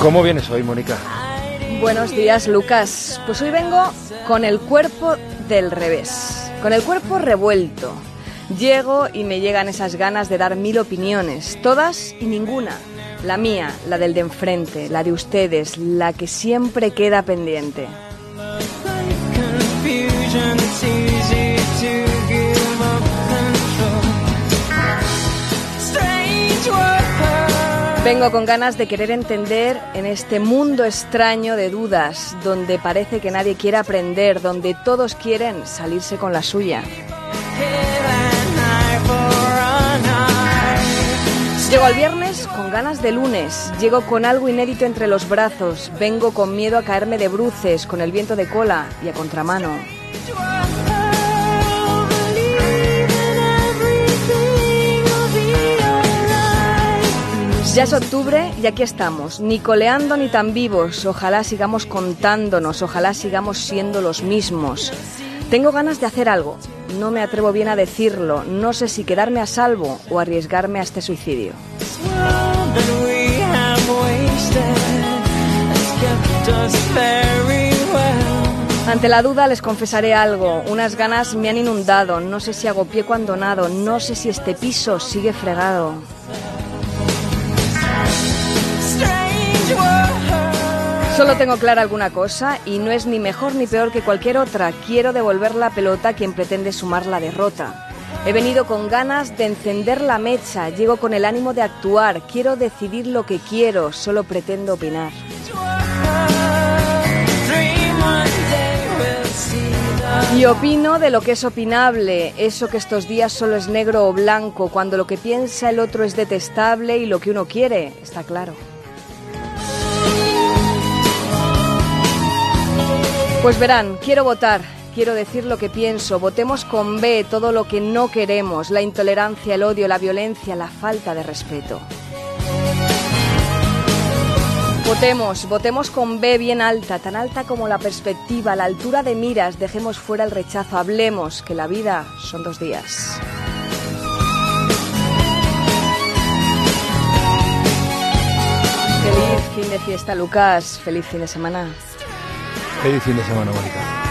¿Cómo vienes hoy, Mónica? Buenos días, Lucas. Pues hoy vengo con el cuerpo del revés, con el cuerpo revuelto. Llego y me llegan esas ganas de dar mil opiniones, todas y ninguna. La mía, la del de enfrente, la de ustedes, la que siempre queda pendiente. Vengo con ganas de querer entender en este mundo extraño de dudas, donde parece que nadie quiere aprender, donde todos quieren salirse con la suya. Llego al viernes con ganas de lunes, llego con algo inédito entre los brazos, vengo con miedo a caerme de bruces, con el viento de cola y a contramano. Ya es octubre y aquí estamos, ni coleando ni tan vivos. Ojalá sigamos contándonos, ojalá sigamos siendo los mismos. Tengo ganas de hacer algo. No me atrevo bien a decirlo. No sé si quedarme a salvo o arriesgarme a este suicidio. Ante la duda les confesaré algo. Unas ganas me han inundado. No sé si hago pie cuando nado. No sé si este piso sigue fregado. Solo tengo clara alguna cosa y no es ni mejor ni peor que cualquier otra. Quiero devolver la pelota a quien pretende sumar la derrota. He venido con ganas de encender la mecha, llego con el ánimo de actuar, quiero decidir lo que quiero, solo pretendo opinar. Y opino de lo que es opinable, eso que estos días solo es negro o blanco, cuando lo que piensa el otro es detestable y lo que uno quiere, está claro. Pues verán, quiero votar, quiero decir lo que pienso. Votemos con B todo lo que no queremos, la intolerancia, el odio, la violencia, la falta de respeto. Votemos, votemos con B bien alta, tan alta como la perspectiva, la altura de miras, dejemos fuera el rechazo, hablemos, que la vida son dos días. Feliz fin de fiesta, Lucas. Feliz fin de semana. Feliz fin de semana, Mónica.